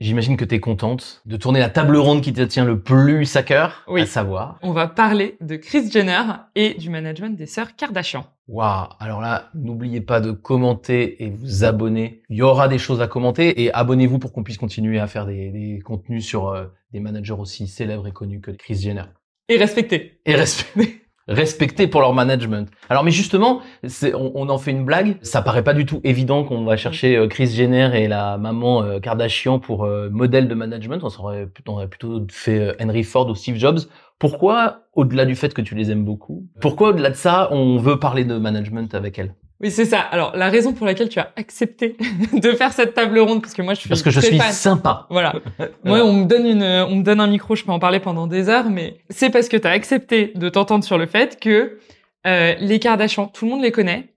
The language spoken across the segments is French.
J'imagine que tu es contente de tourner la table ronde qui te tient le plus à cœur, Oui. à savoir. On va parler de Chris Jenner et du management des sœurs Kardashian. Waouh Alors là, n'oubliez pas de commenter et vous abonner. Il y aura des choses à commenter et abonnez-vous pour qu'on puisse continuer à faire des, des contenus sur euh, des managers aussi célèbres et connus que Chris Jenner. Et respecté. Et respectés respectés pour leur management. Alors mais justement, on, on en fait une blague. Ça paraît pas du tout évident qu'on va chercher euh, Chris Jenner et la maman euh, Kardashian pour euh, modèle de management. On aurait, on aurait plutôt fait Henry Ford ou Steve Jobs. Pourquoi, au-delà du fait que tu les aimes beaucoup, pourquoi au-delà de ça, on veut parler de management avec elle? Oui, c'est ça. Alors, la raison pour laquelle tu as accepté de faire cette table ronde, parce que moi, je suis Parce que je suis fan. sympa. Voilà. Moi, on me donne une, on me donne un micro, je peux en parler pendant des heures, mais c'est parce que tu as accepté de t'entendre sur le fait que euh, les Kardashian, tout le monde les connaît.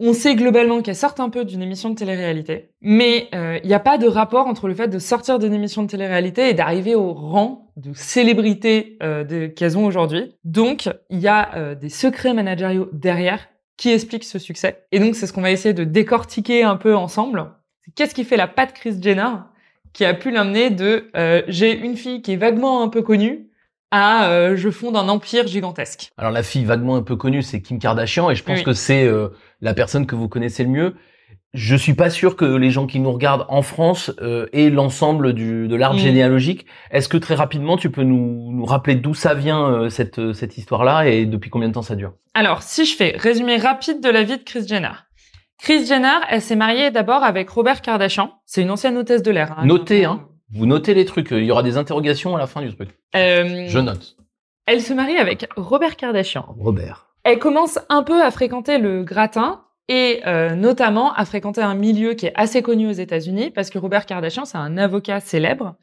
On sait globalement qu'elles sortent un peu d'une émission de télé-réalité, mais euh, il n'y a pas de rapport entre le fait de sortir d'une émission de télé-réalité et d'arriver au rang de célébrité euh, qu'elles ont aujourd'hui. Donc, il y a euh, des secrets managériaux derrière qui expliquent ce succès. Et donc, c'est ce qu'on va essayer de décortiquer un peu ensemble. Qu'est-ce qui fait la patte Chris Jenner qui a pu l'amener de euh, j'ai une fille qui est vaguement un peu connue à euh, je fonde un empire gigantesque. Alors la fille vaguement un peu connue, c'est Kim Kardashian, et je pense Oui. que c'est euh, la personne que vous connaissez le mieux. Je suis pas sûr que les gens qui nous regardent en France euh, aient l'ensemble du de l'arbre Mm. généalogique. Est-ce que très rapidement tu peux nous, nous rappeler d'où ça vient euh, cette euh, cette histoire-là et depuis combien de temps ça dure? Alors, si je fais résumé rapide de la vie de Chris Jenner. Chris Jenner, elle s'est mariée d'abord avec Robert Kardashian. C'est une ancienne hôtesse de l'air. hein. Notez, hein. Vous notez les trucs. Il y aura des interrogations à la fin du truc. Euh, Je note. Elle se marie avec Robert Kardashian. Robert. Elle commence un peu à fréquenter le gratin et euh, notamment à fréquenter un milieu qui est assez connu aux États-Unis parce que Robert Kardashian, c'est un avocat célèbre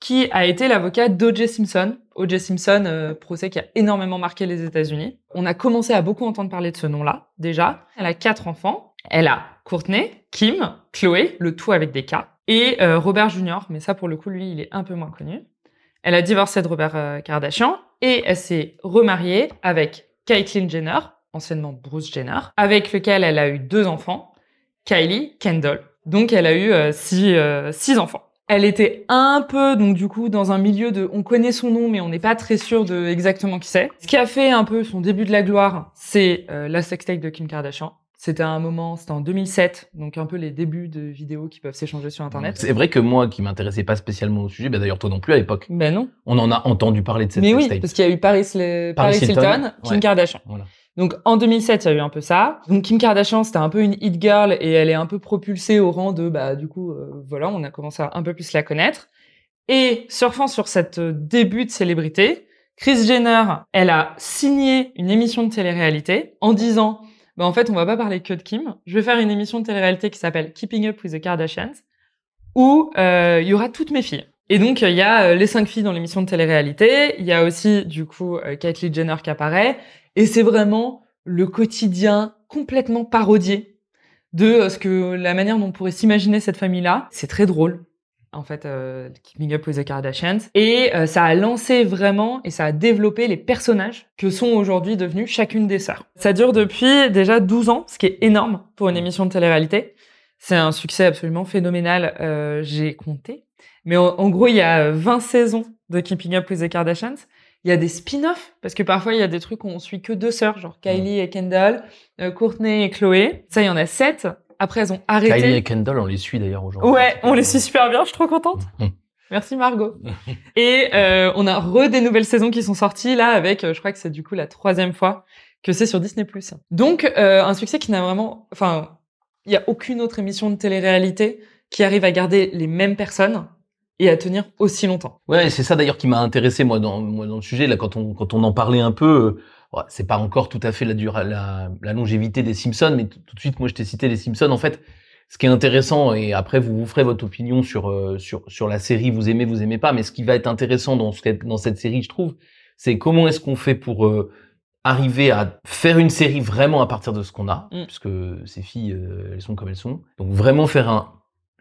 qui a été l'avocat d'O.J. Simpson. O.J. Simpson, euh, procès qui a énormément marqué les États-Unis. On a commencé à beaucoup entendre parler de ce nom-là déjà. Elle a quatre enfants. Elle a Courtney, Kim, Chloé, le tout avec des K, et euh, Robert Jr. Mais ça, pour le coup, lui, il est un peu moins connu. Elle a divorcé de Robert euh, Kardashian et elle s'est remariée avec Caitlyn Jenner, anciennement Bruce Jenner, avec lequel elle a eu deux enfants, Kylie, Kendall. Donc elle a eu euh, six, euh, six enfants. Elle était un peu, donc du coup, dans un milieu de, on connaît son nom, mais on n'est pas très sûr de exactement qui c'est. Ce qui a fait un peu son début de la gloire, c'est euh, la sextape de Kim Kardashian. C'était un moment, c'était en 2007, donc un peu les débuts de vidéos qui peuvent s'échanger sur Internet. C'est vrai que moi, qui m'intéressais pas spécialement au sujet, bah d'ailleurs toi non plus à l'époque, Ben non. on en a entendu parler de cette Mais oui, parce qu'il y a eu Paris, le- Paris Paris, Hilton, Hilton, Kim ouais. Kardashian. Voilà. Donc en 2007, il y a eu un peu ça. Donc Kim Kardashian, c'était un peu une hit girl et elle est un peu propulsée au rang de bah du coup euh, voilà, on a commencé à un peu plus la connaître. Et surfant sur cette euh, début de célébrité, Chris Jenner, elle a signé une émission de télé-réalité en disant bah en fait, on va pas parler que de Kim, je vais faire une émission de télé-réalité qui s'appelle Keeping Up with the Kardashians où euh, il y aura toutes mes filles. Et donc, il y a les cinq filles dans l'émission de télé-réalité. Il y a aussi, du coup, Caitlyn Jenner qui apparaît. Et c'est vraiment le quotidien complètement parodié de euh, ce que la manière dont on pourrait s'imaginer cette famille-là. C'est très drôle. En fait, euh, Keeping Up with the Kardashians. Et euh, ça a lancé vraiment et ça a développé les personnages que sont aujourd'hui devenus chacune des sœurs. Ça dure depuis déjà 12 ans, ce qui est énorme pour une émission de télé-réalité. C'est un succès absolument phénoménal. J'ai compté. Mais en, en gros, il y a 20 saisons de Keeping Up with the Kardashians. Il y a des spin-offs, parce que parfois, il y a des trucs où on suit que deux sœurs, genre Kylie et Kendall, euh, Courtney et Chloé. Ça, il y en a sept. Après, elles ont arrêté. Kylie et Kendall, on les suit d'ailleurs aujourd'hui. Ouais, on les suit super bien, je suis trop contente. Merci Margot. Et euh, on a re des nouvelles saisons qui sont sorties là avec, euh, je crois que c'est du coup la troisième fois que c'est sur Disney+. Donc euh, un succès qui n'a vraiment, enfin, il y a aucune autre émission de télé-réalité qui arrive à garder les mêmes personnes et à tenir aussi longtemps. Ouais, c'est ça d'ailleurs qui m'a intéressé moi dans moi dans le sujet là quand on quand on en parlait un peu. euh, ouais, c'est pas encore tout à fait la, dura- la la longévité des Simpsons, mais tout tout de suite moi je t'ai cité les Simpsons. En fait, ce qui est intéressant et après vous vous ferez votre opinion sur euh, sur sur la série, vous aimez, vous aimez pas, mais ce qui va être intéressant dans ce dans cette série, je trouve, c'est comment est-ce qu'on fait pour euh, arriver à faire une série vraiment à partir de ce qu'on a, Mm. puisque ces filles euh, elles sont comme elles sont. Donc vraiment faire un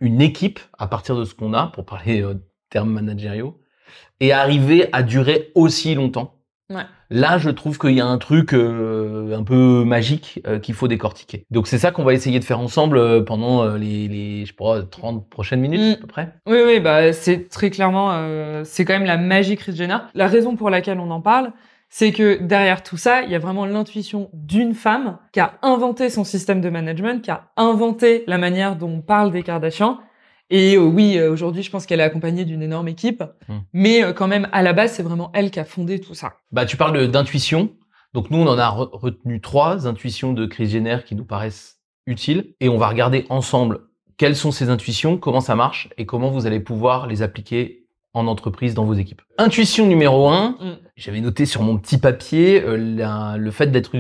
une équipe à partir de ce qu'on a pour parler euh, termes managériaux et arriver à durer aussi longtemps. Ouais. Là, je trouve qu'il y a un truc euh, un peu magique euh, qu'il faut décortiquer. Donc c'est ça qu'on va essayer de faire ensemble euh, pendant les, les, je pas, 30 prochaines minutes Mm. à peu près. Oui, oui, bah c'est très clairement, c'est quand même la magie Chris Jenner. La raison pour laquelle on en parle, c'est que derrière tout ça, il y a vraiment l'intuition d'une femme qui a inventé son système de management, qui a inventé la manière dont on parle des Kardashians. Et euh, oui, euh, aujourd'hui, je pense qu'elle est accompagnée d'une énorme équipe, Mm. mais euh, quand même, à la base, c'est vraiment elle qui a fondé tout ça. Bah, tu parles d'intuition. Donc nous, on en a re- retenu trois intuitions de Chris Jenner qui nous paraissent utiles, et on va regarder ensemble quelles sont ces intuitions, comment ça marche, et comment vous allez pouvoir les appliquer en entreprise dans vos équipes. Intuition numéro un, Mm. j'avais noté sur mon petit papier euh, la- le fait d'être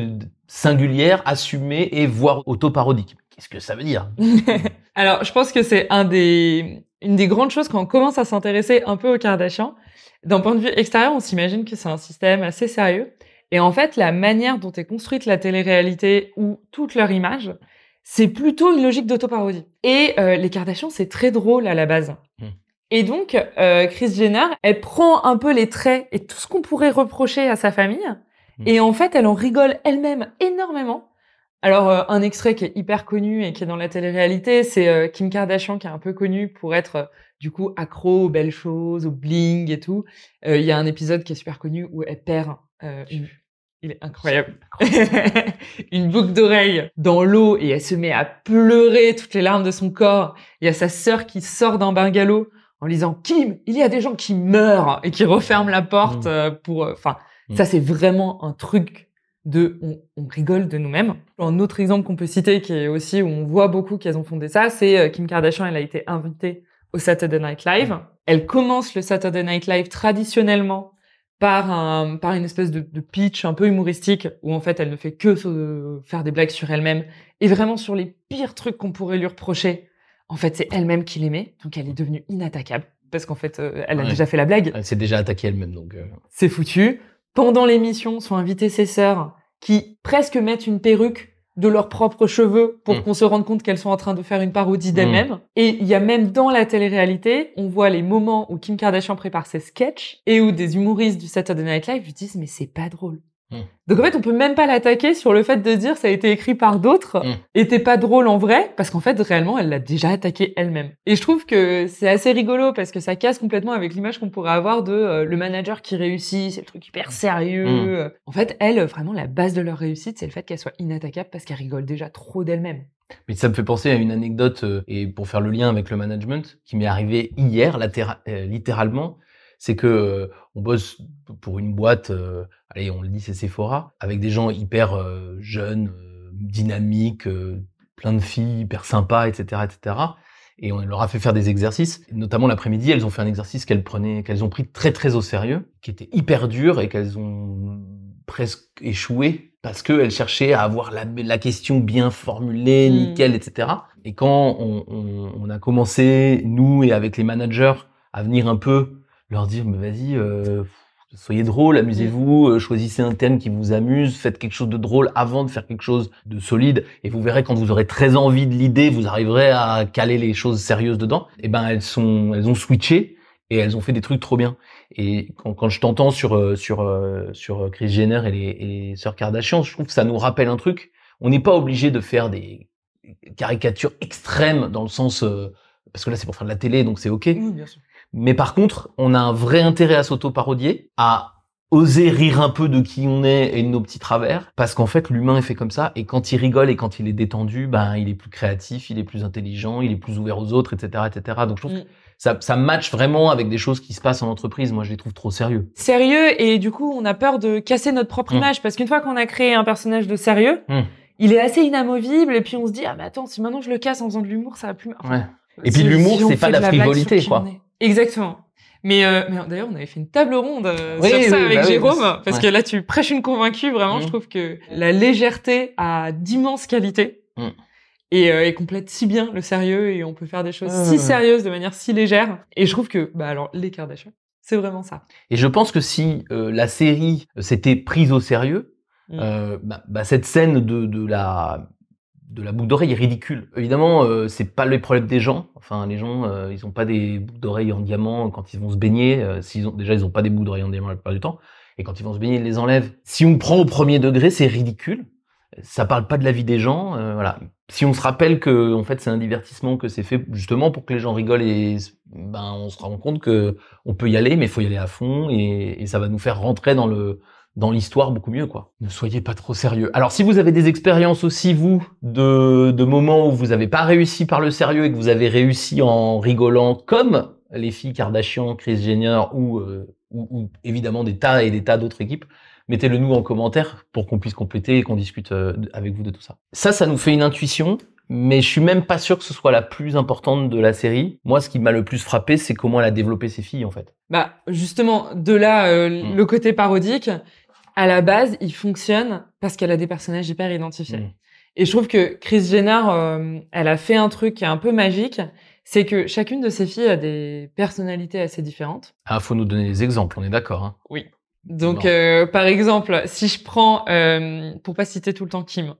singulière, assumée et voire autoparodique. Qu'est-ce que ça veut dire? Alors, je pense que c'est un des, une des grandes choses quand on commence à s'intéresser un peu aux Kardashians. D'un point de vue extérieur, on s'imagine que c'est un système assez sérieux. Et en fait, la manière dont est construite la télé-réalité ou toute leur image, c'est plutôt une logique d'autoparodie. Et euh, les Kardashians, c'est très drôle à la base. Et donc, euh, Kris Jenner, elle prend un peu les traits et tout ce qu'on pourrait reprocher à sa famille. Hmm. Et en fait, elle en rigole elle-même énormément. Alors, euh, un extrait qui est hyper connu et qui est dans la télé-réalité, c'est euh, Kim Kardashian qui est un peu connue pour être euh, du coup accro aux belles choses, au bling et tout. Euh, Il y a un épisode qui est super connu où elle perd euh, une... Il est incroyable. une boucle d'oreille dans l'eau et elle se met à pleurer toutes les larmes de son corps. Il y a sa sœur qui sort d'un bungalow en lui disant Kim, il y a des gens qui meurent et qui referment la porte Mm. euh, pour. euh, Enfin, Mm. ça c'est vraiment un truc de on, on rigole de nous-mêmes. Un autre exemple qu'on peut citer qui est aussi où on voit beaucoup qu'elles ont fondé ça, c'est euh, Kim Kardashian. Elle a été invitée au Saturday Night Live. Elle commence le Saturday Night Live traditionnellement par un par une espèce de, de pitch un peu humoristique où en fait elle ne fait que faire des blagues sur elle-même et vraiment sur les pires trucs qu'on pourrait lui reprocher. En fait, c'est elle-même qui met, donc elle est devenue inattaquable parce qu'en fait, euh, elle a Ouais. déjà fait la blague Elle s'est déjà attaquée elle-même, donc. euh, c'est foutu. Pendant l'émission, sont invitées ses sœurs qui presque mettent une perruque de leurs propres cheveux pour Mm. qu'on se rende compte qu'elles sont en train de faire une parodie d'elles-mêmes. Et il y a même dans la télé-réalité, on voit les moments où Kim Kardashian prépare ses sketchs et où des humoristes du Saturday Night Live lui disent mais c'est pas drôle. Mm. Donc en fait, on peut même pas l'attaquer sur le fait de dire ça a été écrit par d'autres Mm. et t'es pas drôle en vrai parce qu'en fait réellement elle l'a déjà attaqué elle-même. Et je trouve que c'est assez rigolo parce que ça casse complètement avec l'image qu'on pourrait avoir de euh, le manager qui réussit, c'est le truc hyper sérieux. Mm. En fait, elle vraiment la base de leur réussite, c'est le fait qu'elle soit inattaquable parce qu'elle rigole déjà trop d'elle-même. Mais ça me fait penser à une anecdote, euh, et pour faire le lien avec le management, qui m'est arrivé hier, euh, littéralement, c'est que euh, on bosse pour une boîte, euh, allez, on le dit, c'est Sephora, avec des gens hyper euh, jeunes, dynamiques, plein de filles, hyper sympas, etc., etc. Et on leur a fait faire des exercices. Notamment l'après-midi, elles ont fait un exercice qu'elles prenaient, qu'elles ont pris très très au sérieux, qui était hyper dur et qu'elles ont presque échoué parce qu'elles cherchaient à avoir la, la question bien formulée, Mm. nickel, etc. Et quand on, on- on a commencé, nous et avec les managers, à venir un peu leur dire, mais vas-y, euh, soyez drôle, amusez-vous, euh, choisissez un thème qui vous amuse, faites quelque chose de drôle avant de faire quelque chose de solide, et vous verrez quand vous aurez très envie de l'idée, vous arriverez à caler les choses sérieuses dedans. Et ben elles sont, elles ont switché et elles ont fait des trucs trop bien. Et quand, quand je t'entends sur euh, sur euh, sur Chris Jenner et les, et les sœurs Kardashian, je trouve que ça nous rappelle un truc. On n'est pas obligé de faire des caricatures extrêmes dans le sens euh, parce que là c'est pour faire de la télé donc c'est ok. bien sûr. Mais par contre, on a un vrai intérêt à s'auto-parodier, à oser rire un peu de qui on est et de nos petits travers, parce qu'en fait, l'humain est fait comme ça, et quand il rigole et quand il est détendu, ben, il est plus créatif, il est plus intelligent, il est plus ouvert aux autres, etc., etc. Donc, je trouve Mm. que ça, ça match vraiment avec des choses qui se passent en entreprise. Moi, je les trouve trop sérieux. Sérieux et du coup, on a peur de casser notre propre Mm. image parce qu'une fois qu'on a créé un personnage de sérieux, Mm. il est assez inamovible et puis on se dit ah mais attends, si maintenant je le casse en faisant de l'humour, ça va plus. enfin, Ouais. Et puis l'humour, si c'est pas de la frivolité, quoi. Exactement. Mais, euh, mais d'ailleurs, on avait fait une table ronde euh, Oui, sur ça oui, avec bah Jérôme, parce ouais. que là, tu prêches une convaincue. Vraiment, je trouve que la légèreté a d'immenses qualités Mhm. et, euh, et complète si bien le sérieux et on peut faire des choses si ouais. sérieuses de manière si légère. Et je trouve que, bah alors, les Kardashians, c'est vraiment ça. Et je pense que si euh, la série s'était prise au sérieux, Mm. euh, bah, bah, cette scène de, de la de la boucle d'oreille est ridicule. Évidemment, euh, c'est pas le problème des gens. Enfin, les gens, euh, ils ont pas des boucles d'oreilles en diamant quand ils vont se baigner. Euh, s'ils ont déjà, ils ont pas des boucles d'oreilles en diamant la plupart du temps. Et quand ils vont se baigner, ils les enlèvent. Si on prend au premier degré, c'est ridicule. Ça parle pas de la vie des gens. euh, voilà. Si on se rappelle que en fait c'est un divertissement, que c'est fait justement pour que les gens rigolent et ben on se rend compte que on peut y aller, mais il faut y aller à fond et, et ça va nous faire rentrer dans le dans l'histoire beaucoup mieux quoi. Ne soyez pas trop sérieux. Alors si vous avez des expériences aussi vous de, de moments où vous n'avez pas réussi par le sérieux et que vous avez réussi en rigolant comme les filles Kardashian, Chris Jenner ou, euh, ou, ou évidemment des tas et des tas d'autres équipes, mettez-le nous en commentaire pour qu'on puisse compléter et qu'on discute euh, avec vous de tout ça. Ça, ça nous fait une intuition. Mais je suis même pas sûr que ce soit la plus importante de la série. Moi, ce qui m'a le plus frappé, c'est comment elle a développé ses filles, en fait. Bah, justement, de là, euh, Mm. le côté parodique, à la base, il fonctionne parce qu'elle a des personnages hyper identifiés. Mm. Et je trouve que Chris Jenner, euh, elle a fait un truc qui est un peu magique, c'est que chacune de ses filles a des personnalités assez différentes. Ah, faut nous donner des exemples, on est d'accord. Hein. Donc, Non. euh, par exemple, si je prends, euh, pour pas citer tout le temps Kim,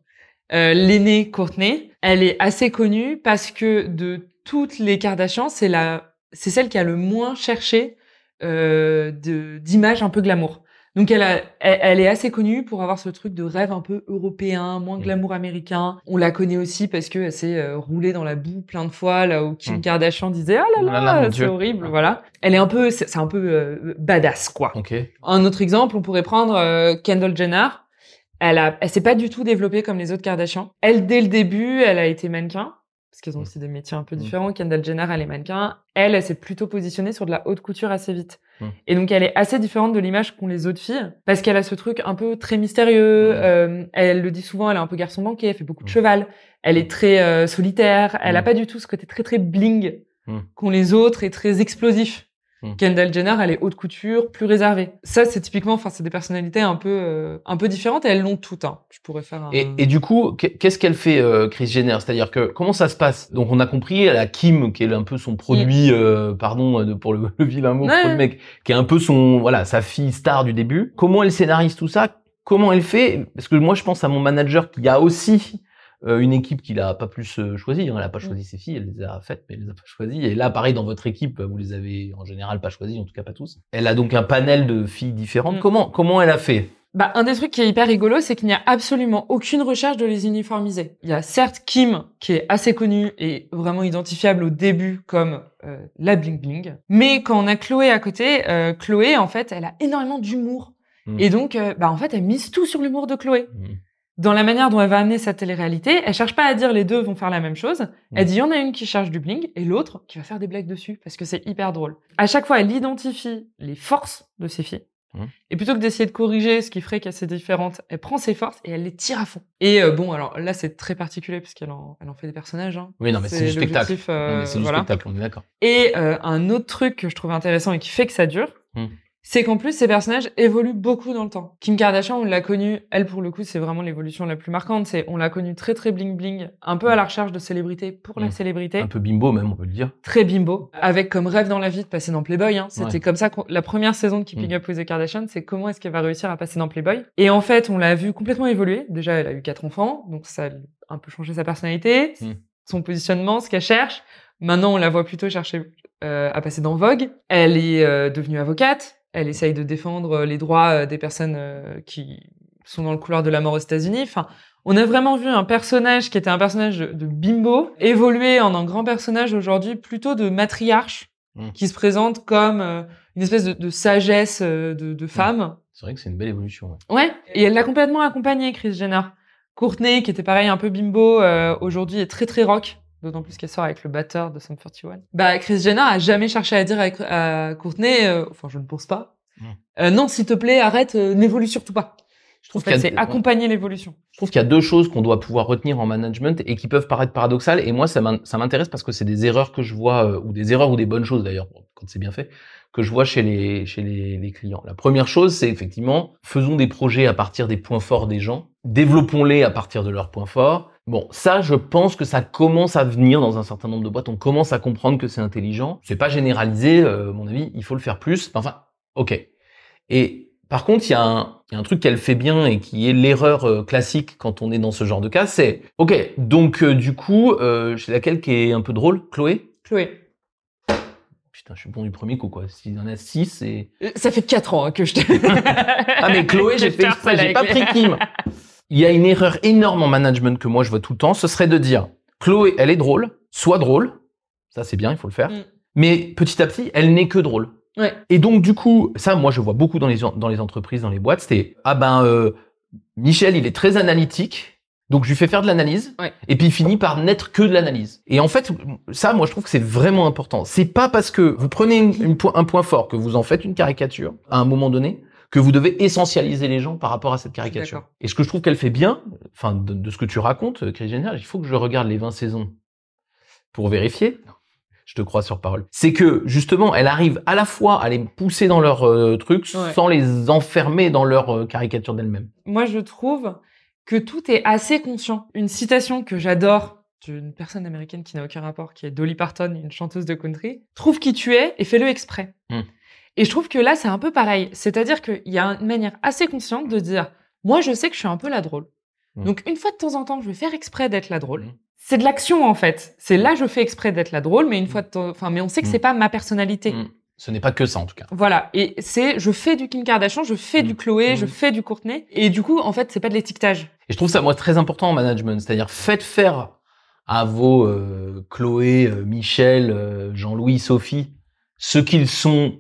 euh, l'aînée Courtney, elle est assez connue parce que de toutes les Kardashians, c'est la, c'est celle qui a le moins cherché euh, d'images un peu glamour. Donc elle, a, elle, elle est assez connue pour avoir ce truc de rêve un peu européen, moins Mm. glamour américain. On la connaît aussi parce qu'elle s'est euh, roulée dans la boue plein de fois, là où Kim Mm. Kardashian disait ah là Oh là là, c'est horrible, Ah. voilà. Elle est un peu, c'est un peu euh, badass quoi. Un autre exemple, on pourrait prendre euh, Kendall Jenner. Elle a, elle s'est pas du tout développée comme les autres Kardashians. Elle, dès le début, elle a été mannequin. Parce qu'ils ont Mm. aussi des métiers un peu différents. Kendall Jenner, elle est mannequin. Elle, elle s'est plutôt positionnée sur de la haute couture assez vite. Mm. Et donc, elle est assez différente de l'image qu'ont les autres filles. Parce qu'elle a ce truc un peu très mystérieux. Mm. euh, elle le dit souvent, elle est un peu garçon banquet, elle fait beaucoup de Mm. cheval. Elle est très euh, solitaire. Elle a Mm. pas du tout ce côté très, très bling Mm. qu'ont les autres et très explosif. Mm. Kendall Jenner, elle est haute couture, plus réservée. Ça, c'est typiquement, enfin, c'est des personnalités un peu, euh, un peu différentes et elles l'ont toutes. Hein. Je pourrais faire un. Et, et du coup, qu'est- qu'est-ce qu'elle fait, euh, Chris Jenner? C'est-à-dire que comment ça se passe? Donc, on a compris, elle a Kim, qui est un peu son produit, euh, pardon de- pour le, le vilain mot, Ouais. pour le mec, qui est un peu son, voilà, sa fille star du début. Comment elle scénarise tout ça? Comment elle fait? Parce que moi, je pense à mon manager qui a aussi euh, une équipe qu'il a pas plus euh, choisie. hein. Elle a pas choisi ses filles, elle les a faites, mais elle les a pas choisies. Et là, pareil, dans votre équipe, vous les avez en général pas choisies, en tout cas pas tous. Elle a donc un panel de filles différentes. Mm. Comment comment elle a fait? Bah, un des trucs qui est hyper rigolo, c'est qu'il n'y a absolument aucune recherche de les uniformiser. Il y a certes Kim, qui est assez connue et vraiment identifiable au début comme euh, la bling bling. Mais quand on a Chloé à côté, Chloé, en fait, elle a énormément d'humour. Mm. Et donc, bah, en fait, elle mise tout sur l'humour de Chloé. Dans la manière dont elle va amener sa télé-réalité, elle cherche pas à dire les deux vont faire la même chose. Elle Mm. dit il y en a une qui cherche du bling et l'autre qui va faire des blagues dessus parce que c'est hyper drôle. À chaque fois, elle identifie les forces de ses filles. Mm. Et plutôt que d'essayer de corriger ce qui ferait qu'elles sont différentes, elle prend ses forces et elle les tire à fond. Et euh, bon, alors là, c'est très particulier puisqu'elle en, elle en fait des personnages. Hein. Oui, non, mais c'est du spectacle. euh, c'est du voilà. spectacle, on est d'accord. Et euh, un autre truc que je trouve intéressant et qui fait que ça dure, Hmm. C'est qu'en plus ces personnages évoluent beaucoup dans le temps. Kim Kardashian, on l'a connue, elle pour le coup, c'est vraiment l'évolution la plus marquante. C'est on l'a connue très très bling bling, un peu à la recherche de célébrité pour la Hmm. célébrité, Un peu bimbo même, on peut le dire. très bimbo, avec comme rêve dans la vie de passer dans Playboy. Hein. C'était Ouais. comme ça la première saison de Keeping Hmm. Up with the Kardashians, c'est comment est-ce qu'elle va réussir à passer dans Playboy. Et en fait, on l'a vu complètement évoluer. Déjà, elle a eu quatre enfants, donc ça a un peu changé sa personnalité, Hmm. son positionnement, ce qu'elle cherche. Maintenant, on la voit plutôt chercher euh, à passer dans Vogue. Elle est euh, devenue avocate. Elle essaye de défendre les droits euh, des personnes euh, qui sont dans le couloir de la mort aux États-Unis. Enfin, on a vraiment vu un personnage qui était un personnage de, bimbo évoluer en un grand personnage aujourd'hui plutôt de matriarche Mm. qui se présente comme euh, une espèce de, de sagesse euh, de, de femme. C'est vrai que c'est une belle évolution. ouais. Ouais, et elle l'a complètement accompagnée, Chris Jenner. Courtney, qui était pareil un peu bimbo, euh, aujourd'hui est très très rock. D'autant plus qu'elle sort avec le batteur de Sum 41. Bah, Chris Jenner a jamais cherché à dire à, à Courtney, euh, enfin, je ne pense pas. Mm. Euh, non, s'il te plaît, arrête, euh, n'évolue surtout pas. Je trouve a- c'est accompagner l'évolution. Je trouve qu'il y a deux choses qu'on doit pouvoir retenir en management et qui peuvent paraître paradoxales. Et moi, ça m'in- ça m'intéresse parce que c'est des erreurs que je vois, ou des erreurs ou des bonnes choses d'ailleurs, quand c'est bien fait, que je vois chez les, chez les, les clients. La première chose, c'est effectivement, faisons des projets à partir des points forts des gens, développons-les à partir de leurs points forts. Bon, ça, je pense que ça commence à venir dans un certain nombre de boîtes. On commence à comprendre que c'est intelligent. C'est pas généralisé, euh, à mon avis, il faut le faire plus. Enfin, ok. Et par contre, il y, a un- il y a un truc qu'elle fait bien et qui est l'erreur euh, classique quand on est dans ce genre de cas, c'est ok. Donc euh, du coup, euh, c'est laquelle qui est un peu drôle, Chloé? Chloé. putain, je suis bon du premier coup, quoi. S'il y en a six, c'est... Euh, Ça fait quatre ans hein, que je te... Ah, mais Chloé, j'ai fait exprès, j'ai pas pris Kim. Il y a une erreur énorme en management que moi je vois tout le temps, ce serait de dire, Chloé, elle est drôle, sois drôle. Ça, c'est bien, il faut le faire. Mm. Mais petit à petit, elle n'est que drôle. Ouais. Et donc, du coup, ça, moi, je vois beaucoup dans les, en- dans les entreprises, dans les boîtes, c'était, ah ben, euh, Michel, il est très analytique, donc je lui fais faire de l'analyse, Ouais. et puis il finit par n'être que de l'analyse. Et en fait, ça, moi, je trouve que c'est vraiment important. C'est pas parce que vous prenez une- une po- un point fort, que vous en faites une caricature, à un moment donné, que vous devez essentialiser les gens par rapport à cette caricature. Et ce que je trouve qu'elle fait bien, enfin, de, de ce que tu racontes, euh, Chris Jenner, il faut que je regarde les 20 saisons pour vérifier. Je te crois sur parole. C'est que justement, elle arrive à la fois à les pousser dans leur euh, truc Ouais. sans les enfermer dans leur euh, caricature d'elle-même. Moi, je trouve que tout est assez conscient. Une citation que j'adore d'une personne américaine qui n'a aucun rapport, qui est Dolly Parton, une chanteuse de country. Trouve qui tu es et fais-le exprès. Hmm. Et je trouve que là, c'est un peu pareil. C'est-à-dire qu'il y a une manière assez consciente de dire, moi, je sais que je suis un peu la drôle. Hmm. Donc, une fois de temps en temps, je vais faire exprès d'être la drôle. Hmm. C'est de l'action, en fait. C'est là, je fais exprès d'être la drôle, mais une fois de temps, enfin, mais on sait que c'est pas ma personnalité. Ce n'est pas que ça, en tout cas. Voilà, et c'est je fais du Kim Kardashian, je fais du Chloé, je fais du Courtney, et du coup, en fait, c'est pas de l'étiquetage. Et je trouve ça, moi, très important en management. C'est-à-dire, faites faire à vos euh, Chloé, euh, Michel, euh, Jean-Louis, Sophie, ce qu'ils sont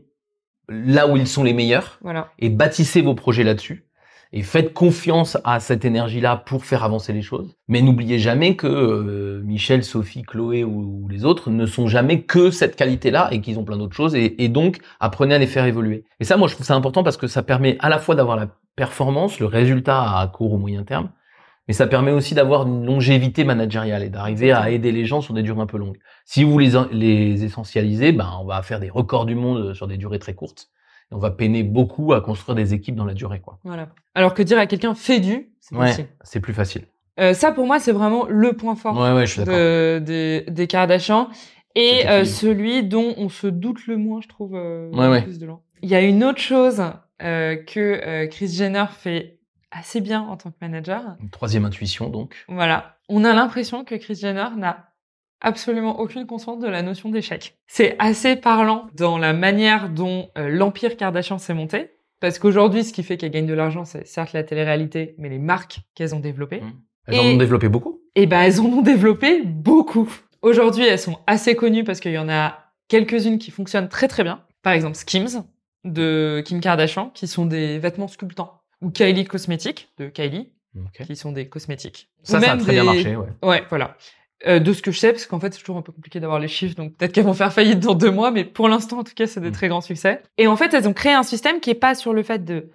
là où ils sont les meilleurs. Voilà. et bâtissez vos projets là-dessus. Et faites confiance à cette énergie-là pour faire avancer les choses. Mais n'oubliez jamais que euh, Michel, Sophie, Chloé ou, ou les autres ne sont jamais que cette qualité-là et qu'ils ont plein d'autres choses. Et, et donc, apprenez à les faire évoluer. Et ça, moi, je trouve ça important parce que ça permet à la fois d'avoir la performance, le résultat à court ou moyen terme, mais ça permet aussi d'avoir une longévité managériale et d'arriver à aider les gens sur des durées un peu longues. Si vous les, les essentialisez, ben, on va faire des records du monde sur des durées très courtes. Et on va peiner beaucoup à construire des équipes dans la durée, quoi. Voilà. Alors que dire à quelqu'un fais du, c'est Ouais, possible. c'est plus facile. Euh, ça, pour moi, c'est vraiment le point fort Ouais, ouais, je suis d'accord. de, des, des Kardashians. Et euh, celui dont on se doute le moins, je trouve, euh, Ouais, le ouais. plus de gens. Il y a une autre chose euh, que euh, Chris Jenner fait assez bien en tant que manager. Une troisième intuition, donc. Voilà. On a l'impression que Chris Jenner n'a absolument aucune conscience de la notion d'échec. C'est assez parlant dans la manière dont euh, l'empire Kardashian s'est monté. Parce qu'aujourd'hui, ce qui fait qu'elle gagne de l'argent, c'est certes la télé-réalité, mais les marques qu'elles ont développées. Mm. Elles en ont développé beaucoup. Et ben, elles en ont développé beaucoup. Aujourd'hui, elles sont assez connues parce qu'il y en a quelques-unes qui fonctionnent très très bien. Par exemple, Skims de Kim Kardashian, qui sont des vêtements sculptants. Ou Kylie Cosmetics de Kylie, qui sont des cosmétiques. Ça, Ou ça a très bien marché, ouais. Ouais, voilà. Euh, de ce que je sais, parce qu'en fait, c'est toujours un peu compliqué d'avoir les chiffres, donc peut-être qu'elles vont faire faillite dans deux mois, mais pour l'instant, en tout cas, c'est des Mm. très grands succès. Et en fait, elles ont créé un système qui est pas sur le fait de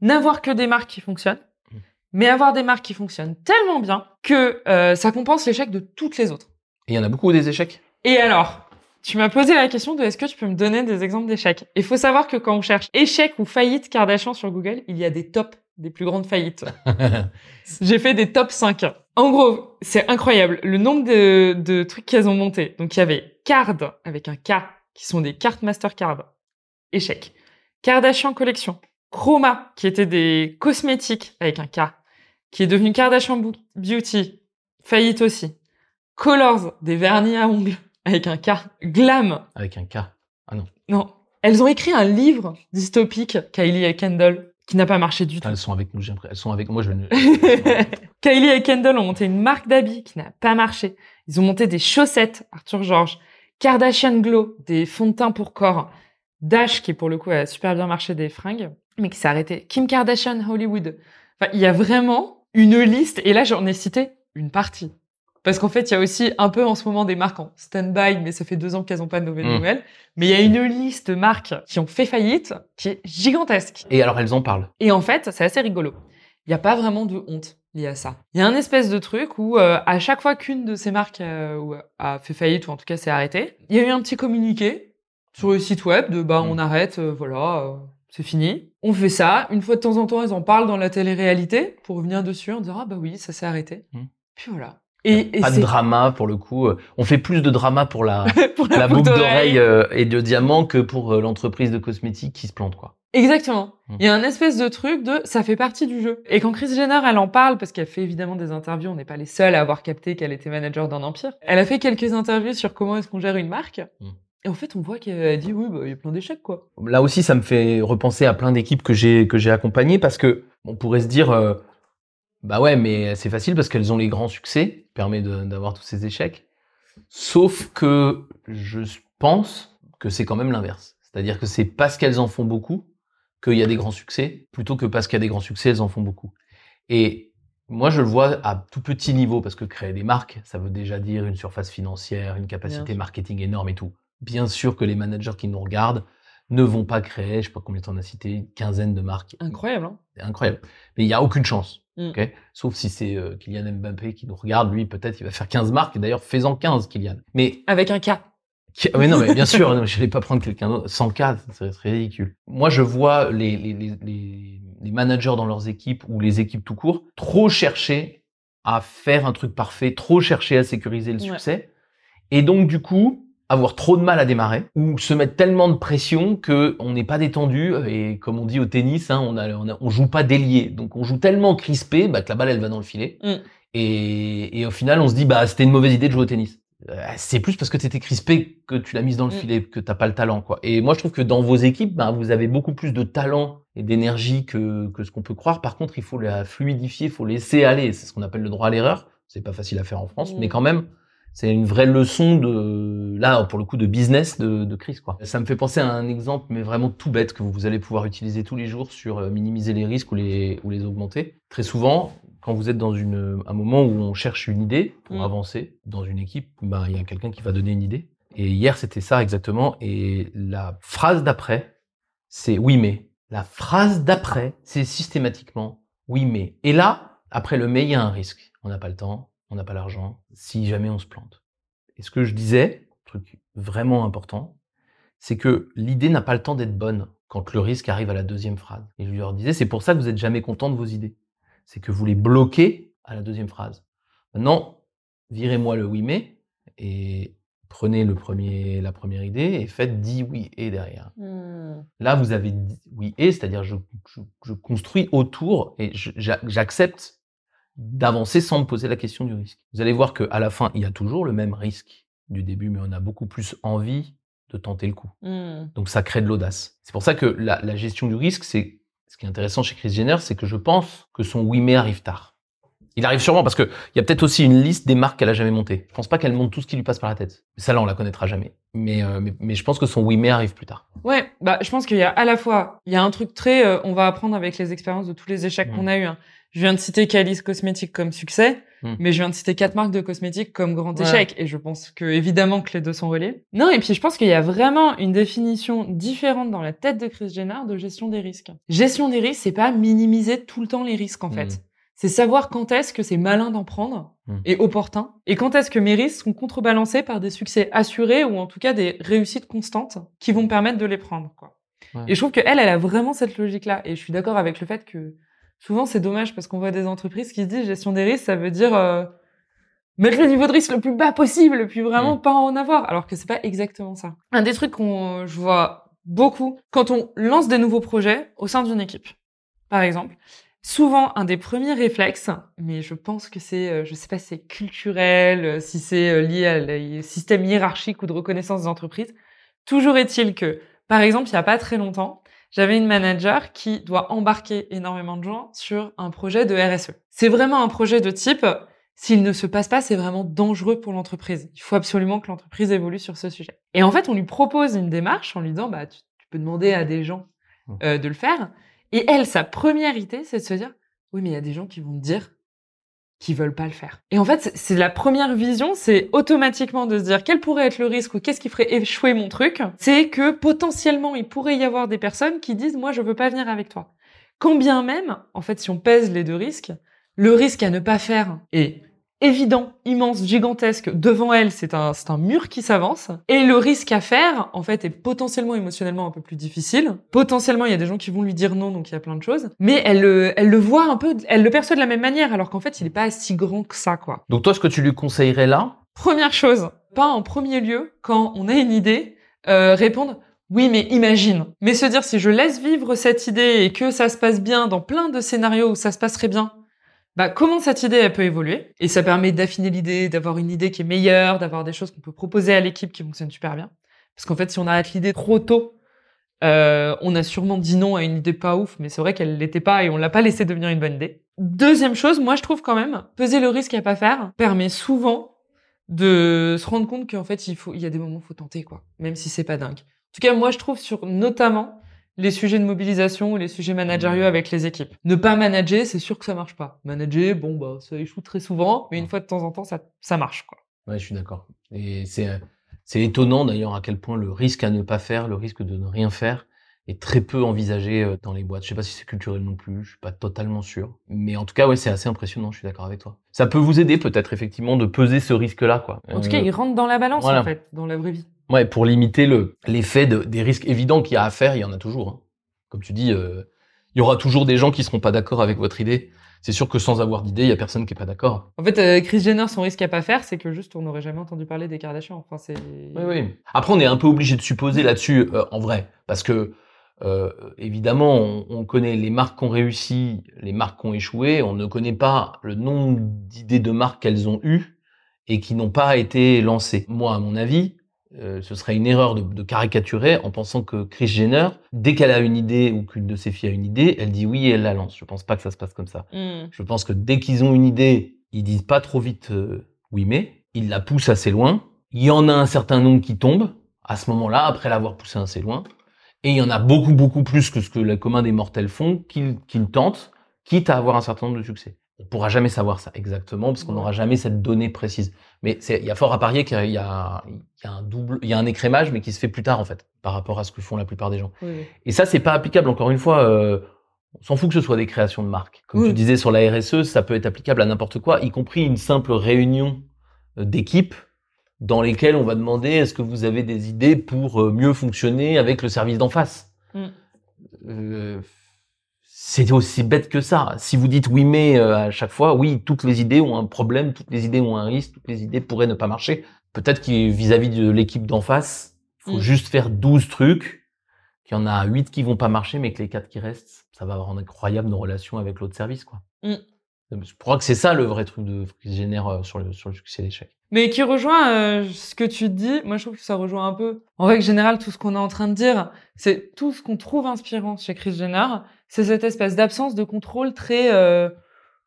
n'avoir que des marques qui fonctionnent, Mm. mais avoir des marques qui fonctionnent tellement bien que euh, ça compense l'échec de toutes les autres. Et il y en a beaucoup des échecs? Et alors, tu m'as posé la question de est-ce que tu peux me donner des exemples d'échecs Il faut savoir que quand on cherche échec ou faillite Kardashian sur Google, il y a des tops des plus grandes faillites. J'ai fait des top 5. En gros, c'est incroyable le nombre de, de trucs qu'elles ont montés. Donc il y avait Card avec un K, qui sont des cartes Mastercard. Échec. Kardashian Collection. Chroma, qui étaient des cosmétiques avec un K, qui est devenu Kardashian Beauty. Faillite aussi. Colors, des vernis à ongles avec un K. Glam. Avec un K. Non. Elles ont écrit un livre dystopique, Kylie et Kendall, qui n'a pas marché du tout. Putain, elles sont avec nous, j'ai l'impression. Elles sont avec moi, je Kylie et Kendall ont monté une marque d'habits qui n'a pas marché. Ils ont monté des chaussettes, Arthur George, Kardashian Glow, des fonds de teint pour corps, Dash, qui pour le coup a super bien marché des fringues, mais qui s'est arrêté, Kim Kardashian Hollywood. Enfin, il y a vraiment une liste, et là j'en ai cité une partie. Parce qu'en fait, il y a aussi un peu en ce moment des marques en stand-by, mais ça fait deux ans qu'elles n'ont pas de nouvelles Mm. nouvelles. Mais il y a une liste de marques qui ont fait faillite qui est gigantesque. Et alors, elles en parlent. Et en fait, c'est assez rigolo. Il n'y a pas vraiment de honte liée à ça. Il y a un espèce de truc où, euh, à chaque fois qu'une de ces marques euh, a fait faillite, ou en tout cas s'est arrêtée, il y a eu un petit communiqué sur le site web de bah Mm. on arrête, euh, voilà, c'est fini. On fait ça. Une fois de temps en temps, ils en parlent dans la télé-réalité pour revenir dessus en disant ah bah oui, ça s'est arrêté. Mm. Puis voilà. Et, et pas de drama pour le coup. On fait plus de drama pour la, pour la boucle d'oreille euh, et de diamant que pour euh, l'entreprise de cosmétiques qui se plante, quoi. Exactement. Mm. Il y a un espèce de truc de ça fait partie du jeu. Et quand Chris Jenner, elle en parle, parce qu'elle fait évidemment des interviews, on n'est pas les seuls à avoir capté qu'elle était manager d'un empire. Elle a fait quelques interviews sur comment est-ce qu'on gère une marque. Mm. Et en fait, on voit qu'elle dit oui, bah, il y a plein d'échecs, quoi. Là aussi, ça me fait repenser à plein d'équipes que j'ai que j'ai accompagnées parce que on pourrait se dire, euh, bah ouais, mais c'est facile parce qu'elles ont les grands succès, permet d'avoir tous ces échecs. Sauf que je pense que c'est quand même l'inverse. C'est-à-dire que c'est parce qu'elles en font beaucoup qu'il y a des grands succès, plutôt que parce qu'il y a des grands succès, elles en font beaucoup. Et moi, je le vois à tout petit niveau, parce que créer des marques, ça veut déjà dire une surface financière, une capacité marketing énorme et tout. Bien sûr que les managers qui nous regardent ne vont pas créer, je sais pas combien t'en as cité, une quinzaine de marques. Incroyable, hein incroyable. Mais il n'y a aucune chance. Mm. Sauf si c'est euh, Kylian Mbappé qui nous regarde, lui, peut-être, il va faire 15 marques. Et d'ailleurs, fais-en 15, Kylian. Mais Avec un cas. qui- Mais non, mais bien sûr, non, je n'allais pas prendre quelqu'un d'autre. 100 cas, ça serait ridicule. Moi, je vois les, les, les, les, les managers dans leurs équipes ou les équipes tout court trop chercher à faire un truc parfait, trop chercher à sécuriser le Ouais. succès. Et donc, du coup, avoir trop de mal à démarrer ou se mettre tellement de pression que on n'est pas détendu et comme on dit au tennis, hein, on, a, on, a- on joue pas délié. Donc, on joue tellement crispé bah, que la balle, elle va dans le filet. Mm. Et, et au final, on se dit, bah, c'était une mauvaise idée de jouer au tennis. Euh, C'est plus parce que tu étais crispé que tu l'as mise dans le Mm. filet, que t'as pas le talent, quoi. Et moi, je trouve que dans vos équipes, bah, vous avez beaucoup plus de talent et d'énergie que, que ce qu'on peut croire. Par contre, il faut la fluidifier, il faut laisser aller. C'est ce qu'on appelle le droit à l'erreur. C'est pas facile à faire en France, Mm. mais quand même, c'est une vraie leçon de, là, pour le coup, de business de, de crise, quoi. Ça me fait penser à un exemple, mais vraiment tout bête, que vous allez pouvoir utiliser tous les jours sur euh, minimiser les risques ou les, ou les augmenter. Très souvent, quand vous êtes dans une, un moment où on cherche une idée pour Mm. avancer dans une équipe, ben, il y a quelqu'un qui va donner une idée. Et hier, c'était ça exactement. Et la phrase d'après, c'est oui, mais. La phrase d'après, c'est systématiquement oui, mais. Et là, après le mais, il y a un risque. On n'a pas le temps, on n'a pas l'argent, si jamais on se plante. Et ce que je disais, truc vraiment important, c'est que l'idée n'a pas le temps d'être bonne quand le risque arrive à la deuxième phrase. Et je leur disais, c'est pour ça que vous n'êtes jamais content de vos idées. C'est que vous les bloquez à la deuxième phrase. Maintenant, virez-moi le oui mais et prenez le premier, la première idée et faites 10 oui et derrière. Là, vous avez dit oui et, c'est-à-dire je, je, je construis autour et j'accepte d'avancer sans me poser la question du risque. Vous allez voir qu'à la fin, il y a toujours le même risque du début, mais on a beaucoup plus envie de tenter le coup. Donc ça crée de l'audace. C'est pour ça que la, la gestion du risque, c'est ce qui est intéressant chez Chris Jenner, c'est que je pense que son oui mais arrive tard. Il arrive sûrement parce que il y a peut-être aussi une liste des marques qu'elle a jamais montées. Je pense pas qu'elle monte tout ce qui lui passe par la tête. Ça là, on la connaîtra jamais. Mais, euh, mais, mais je pense que son oui mais arrive plus tard. Ouais, bah je pense qu'il y a à la fois, il y a un truc très, euh, on va apprendre avec les expériences de tous les échecs Mm. qu'on a eu. hein. Je viens de citer Calice Cosmétiques comme succès, Mm. mais je viens de citer quatre marques de cosmétiques comme grand Ouais. échec, et je pense que évidemment que les deux sont reliés. Non, et puis je pense qu'il y a vraiment une définition différente dans la tête de Chris Jenner de gestion des risques. Gestion des risques, c'est pas minimiser tout le temps les risques en fait. C'est savoir quand est-ce que c'est malin d'en prendre Mm. et opportun, et quand est-ce que mes risques sont contrebalancés par des succès assurés ou en tout cas des réussites constantes qui vont me permettre de les prendre. Quoi. Ouais. Et je trouve qu'elle, elle a vraiment cette logique-là. Et je suis d'accord avec le fait que souvent c'est dommage parce qu'on voit des entreprises qui se disent gestion des risques, ça veut dire euh, mettre le niveau de risque le plus bas possible, puis vraiment Mm. pas en avoir, alors que c'est pas exactement ça. Un des trucs qu'on je vois beaucoup quand on lance des nouveaux projets au sein d'une équipe, par exemple. Souvent, un des premiers réflexes, mais je pense que c'est, euh, je sais pas si c'est culturel, euh, si c'est lié à le système hiérarchique ou de reconnaissance des entreprises. Toujours est-il que, par exemple, il y a pas très longtemps, j'avais une manager qui doit embarquer énormément de gens sur un projet de RSE. C'est vraiment un projet de type, s'il ne se passe pas, c'est vraiment dangereux pour l'entreprise. Il faut absolument que l'entreprise évolue sur ce sujet. Et en fait, on lui propose une démarche en lui disant, bah, tu, tu peux demander à des gens euh, de le faire. Et elle, sa première idée, c'est de se dire, oui, mais il y a des gens qui vont me dire qu'ils veulent pas le faire. Et en fait, c'est la première vision, c'est automatiquement de se dire quel pourrait être le risque ou qu'est-ce qui ferait échouer mon truc? C'est que potentiellement, il pourrait y avoir des personnes qui disent, moi, je veux pas venir avec toi. Quand bien même, en fait, si on pèse les deux risques, le risque à ne pas faire est évident, immense, gigantesque. Devant elle, c'est un, c'est un mur qui s'avance. Et le risque à faire, en fait, est potentiellement émotionnellement un peu plus difficile. Potentiellement, il y a des gens qui vont lui dire non, donc il y a plein de choses. Mais elle, le- elle le voit un peu, elle le perçoit de la même manière, alors qu'en fait, il est pas si grand que ça, quoi. Donc toi, ce que tu lui conseillerais là, Première chose, pas en premier lieu, quand on a une idée, euh, répondre oui, mais imagine. Mais se dire si je laisse vivre cette idée et que ça se passe bien dans plein de scénarios où ça se passerait bien, bah comment cette idée peut évoluer? Et ça permet d'affiner l'idée, d'avoir une idée qui est meilleure, d'avoir des choses qu'on peut proposer à l'équipe qui fonctionnent super bien. Parce qu'en fait, si on arrête l'idée trop tôt, euh, on a sûrement dit non à une idée pas ouf, mais c'est vrai qu'elle l'était pas et on l'a pas laissé devenir une bonne idée. Deuxième chose, moi je trouve quand même, peser le risque à pas faire permet souvent de se rendre compte qu'en fait il y a des moments où il faut tenter quoi, même si c'est pas dingue. En tout cas, moi je trouve sur notamment les sujets de mobilisation ou les sujets managériaux avec les équipes. Ne pas manager, c'est sûr que ça marche pas. Manager, bon bah ça échoue très souvent, mais une fois de temps en temps ça, ça marche quoi. Ouais, je suis d'accord. Et c'est c'est étonnant d'ailleurs à quel point le risque à ne pas faire, le risque de ne rien faire, est très peu envisagé euh, dans les boîtes. Je sais pas si c'est culturel non plus, je suis pas totalement sûr. Mais en tout cas, ouais, c'est assez impressionnant, je suis d'accord avec toi. Ça peut vous aider peut-être effectivement de peser ce risque-là, quoi. En tout cas, Euh, il rentre dans la balance voilà. en fait, dans la vraie vie. Ouais, pour limiter le l'effet de, des risques évidents qu'il y a à faire, il y en a toujours. hein. Comme tu dis, euh, il y aura toujours des gens qui seront pas d'accord avec votre idée. C'est sûr que sans avoir d'idée, il y a personne qui est pas d'accord. En fait, euh, Chris Jenner, son risque à pas faire, c'est que juste on n'aurait jamais entendu parler des Kardashians. Enfin, c'est. Oui, oui. Après, on est un peu obligé de supposer là-dessus, euh, en vrai, parce que euh, évidemment, on, on connaît les marques qui ont réussi, les marques qui ont échoué. On ne connaît pas le nombre d'idées de marques qu'elles ont eues et qui n'ont pas été lancées. Moi, à mon avis, euh, ce serait une erreur de, de caricaturer en pensant que Chris Jenner, dès qu'elle a une idée ou qu'une de ses filles a une idée, elle dit oui et elle la lance. Je pense pas que ça se passe comme ça. Hmm. Je pense que dès qu'ils ont une idée, ils disent pas trop vite euh, oui mais, ils la poussent assez loin. Il y en a un certain nombre qui tombent à ce moment-là, après l'avoir poussé assez loin. Et il y en a beaucoup, beaucoup plus que ce que le commun des mortels font, qu'ils tentent, quitte à avoir un certain nombre de succès. On pourra jamais savoir ça exactement, parce qu'on n'aura jamais cette donnée précise. Mais il y a fort à parier qu'il y a, y un double, il y a un écrémage, mais qui se fait plus tard, en fait, par rapport à ce que font la plupart des gens. Oui. Et ça, c'est pas applicable, encore une fois, euh, on s'en fout que ce soit des créations de marques. Comme Oui. tu disais sur la RSE, ça peut être applicable à n'importe quoi, y compris une simple réunion euh, d'équipe dans lesquelles on va demander est-ce que vous avez des idées pour euh, mieux fonctionner avec le service d'en face? Mm. Euh, c'est aussi bête que ça. Si vous dites oui mais euh, à chaque fois, oui, toutes les idées ont un problème, toutes les idées ont un risque, toutes les idées pourraient ne pas marcher. Peut-être que vis-à-vis de l'équipe d'en face, il faut Mm. juste faire 12 trucs qu'il y en a 8 qui vont pas marcher, mais que les 4 qui restent, ça va rendre incroyable nos relations avec l'autre service, quoi. Mm. Je crois que c'est ça le vrai truc de, qui génère euh, sur le, sur le succès d'échec. Mais qui rejoint euh, ce que tu dis. Moi, je trouve que ça rejoint un peu. En règle générale, tout ce qu'on est en train de dire, c'est tout ce qu'on trouve inspirant chez Chris Jenner, c'est cette espèce d'absence de contrôle très. Euh,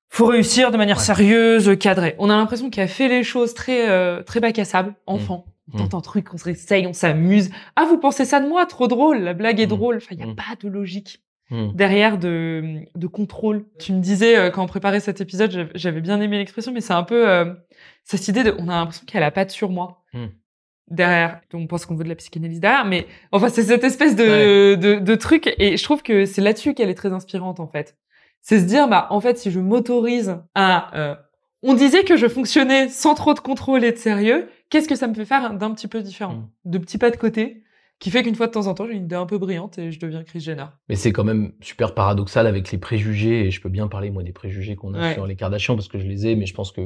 faut réussir de manière Ouais. sérieuse, cadrée. On a l'impression qu'il a fait les choses très euh, très bac à sable, enfant. On Mm. tente un truc, on se réessaye, on s'amuse. Ah, vous pensez ça de moi? Trop drôle. La blague est Mm. drôle. Enfin, il y a pas de logique Hmm. derrière de, de contrôle. Tu me disais, euh, quand on préparait cet épisode, j'avais- bien aimé l'expression, mais c'est un peu euh, cette idée de, on a l'impression qu'elle a pas de surmoi. Hmm. Derrière, on pense qu'on veut de la psychanalyse derrière, mais enfin, c'est cette espèce de, de, de truc, et je trouve que c'est là-dessus qu'elle est très inspirante, en fait. C'est se dire, bah, en fait, si je m'autorise à, euh, on disait que je fonctionnais sans trop de contrôle et de sérieux, qu'est-ce que ça me fait faire d'un petit peu différent? Hmm. De petits pas de côté, qui fait qu'une fois de temps en temps, j'ai une idée un peu brillante et je deviens Chris Jenner. Mais c'est quand même super paradoxal avec les préjugés, et je peux bien parler, moi, des préjugés qu'on a Ouais. sur les Kardashians, parce que je les ai, mais je pense que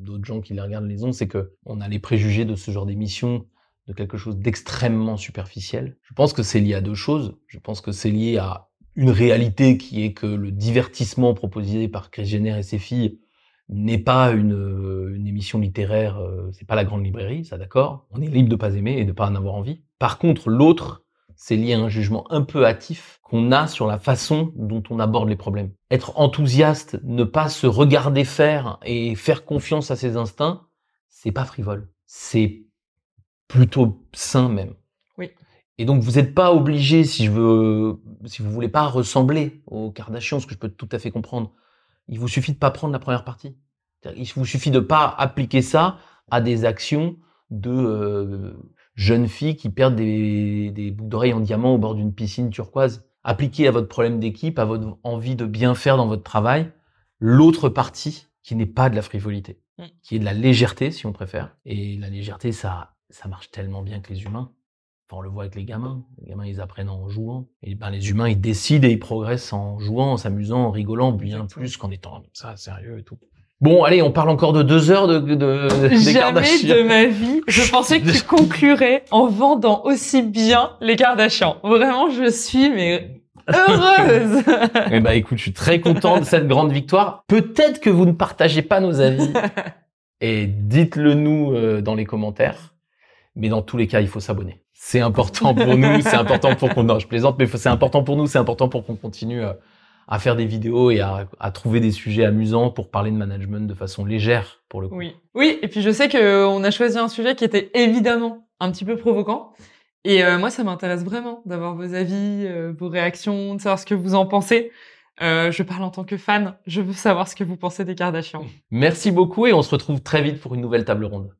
d'autres gens qui les regardent les ont, c'est que on a les préjugés de ce genre d'émission, de quelque chose d'extrêmement superficiel. Je pense que c'est lié à deux choses. Je pense que c'est lié à une réalité qui est que le divertissement proposé par Chris Jenner et ses filles n'est pas une, une émission littéraire, euh, c'est pas la grande librairie, ça d'accord. On est libre de pas aimer et de pas en avoir envie. Par contre, l'autre, c'est lié à un jugement un peu hâtif qu'on a sur la façon dont on aborde les problèmes. Être enthousiaste, ne pas se regarder faire et faire confiance à ses instincts, c'est pas frivole. C'est plutôt sain même. Oui. Et donc vous n'êtes pas obligé, si je veux, si vous voulez pas ressembler aux Kardashians, ce que je peux tout à fait comprendre, il vous suffit de pas prendre la première partie. Il vous suffit de pas appliquer ça à des actions de euh, jeunes filles qui perdent des, des boucles d'oreilles en diamant au bord d'une piscine turquoise. Appliquez à votre problème d'équipe, à votre envie de bien faire dans votre travail, l'autre partie qui n'est pas de la frivolité, Mm. qui est de la légèreté si on préfère. Et la légèreté, ça, ça marche tellement bien que les humains. Enfin, on le voit avec les gamins. Les gamins, ils apprennent en jouant. Et ben, les humains, ils décident et ils progressent en jouant, en s'amusant, en rigolant, bien plus qu'en étant comme ça, sérieux et tout. Bon, allez, on parle encore de deux heures de, de, de- Jamais de ma vie, je pensais que tu conclurais en vendant aussi bien les Kardashians. Vraiment, je suis mais heureuse. Eh ben, écoute, je suis très content de cette grande victoire. Peut-être que vous ne partagez pas nos avis. Et dites-le nous euh, dans les commentaires. Mais dans tous les cas, il faut s'abonner. c'est important pour nous, c'est important pour qu'on. Non, je plaisante, mais c'est important pour nous, c'est important pour qu'on continue euh, à faire des vidéos et à, à, trouver des sujets amusants pour parler de management de façon légère pour le coup. Oui, oui. Et puis je sais que on a choisi un sujet qui était évidemment un petit peu provoquant. Et euh, moi, ça m'intéresse vraiment d'avoir vos avis, euh, vos réactions, de savoir ce que vous en pensez. Euh, je parle en tant que fan. Je veux savoir ce que vous pensez des Kardashians. Merci beaucoup et on se retrouve très vite pour une nouvelle table ronde.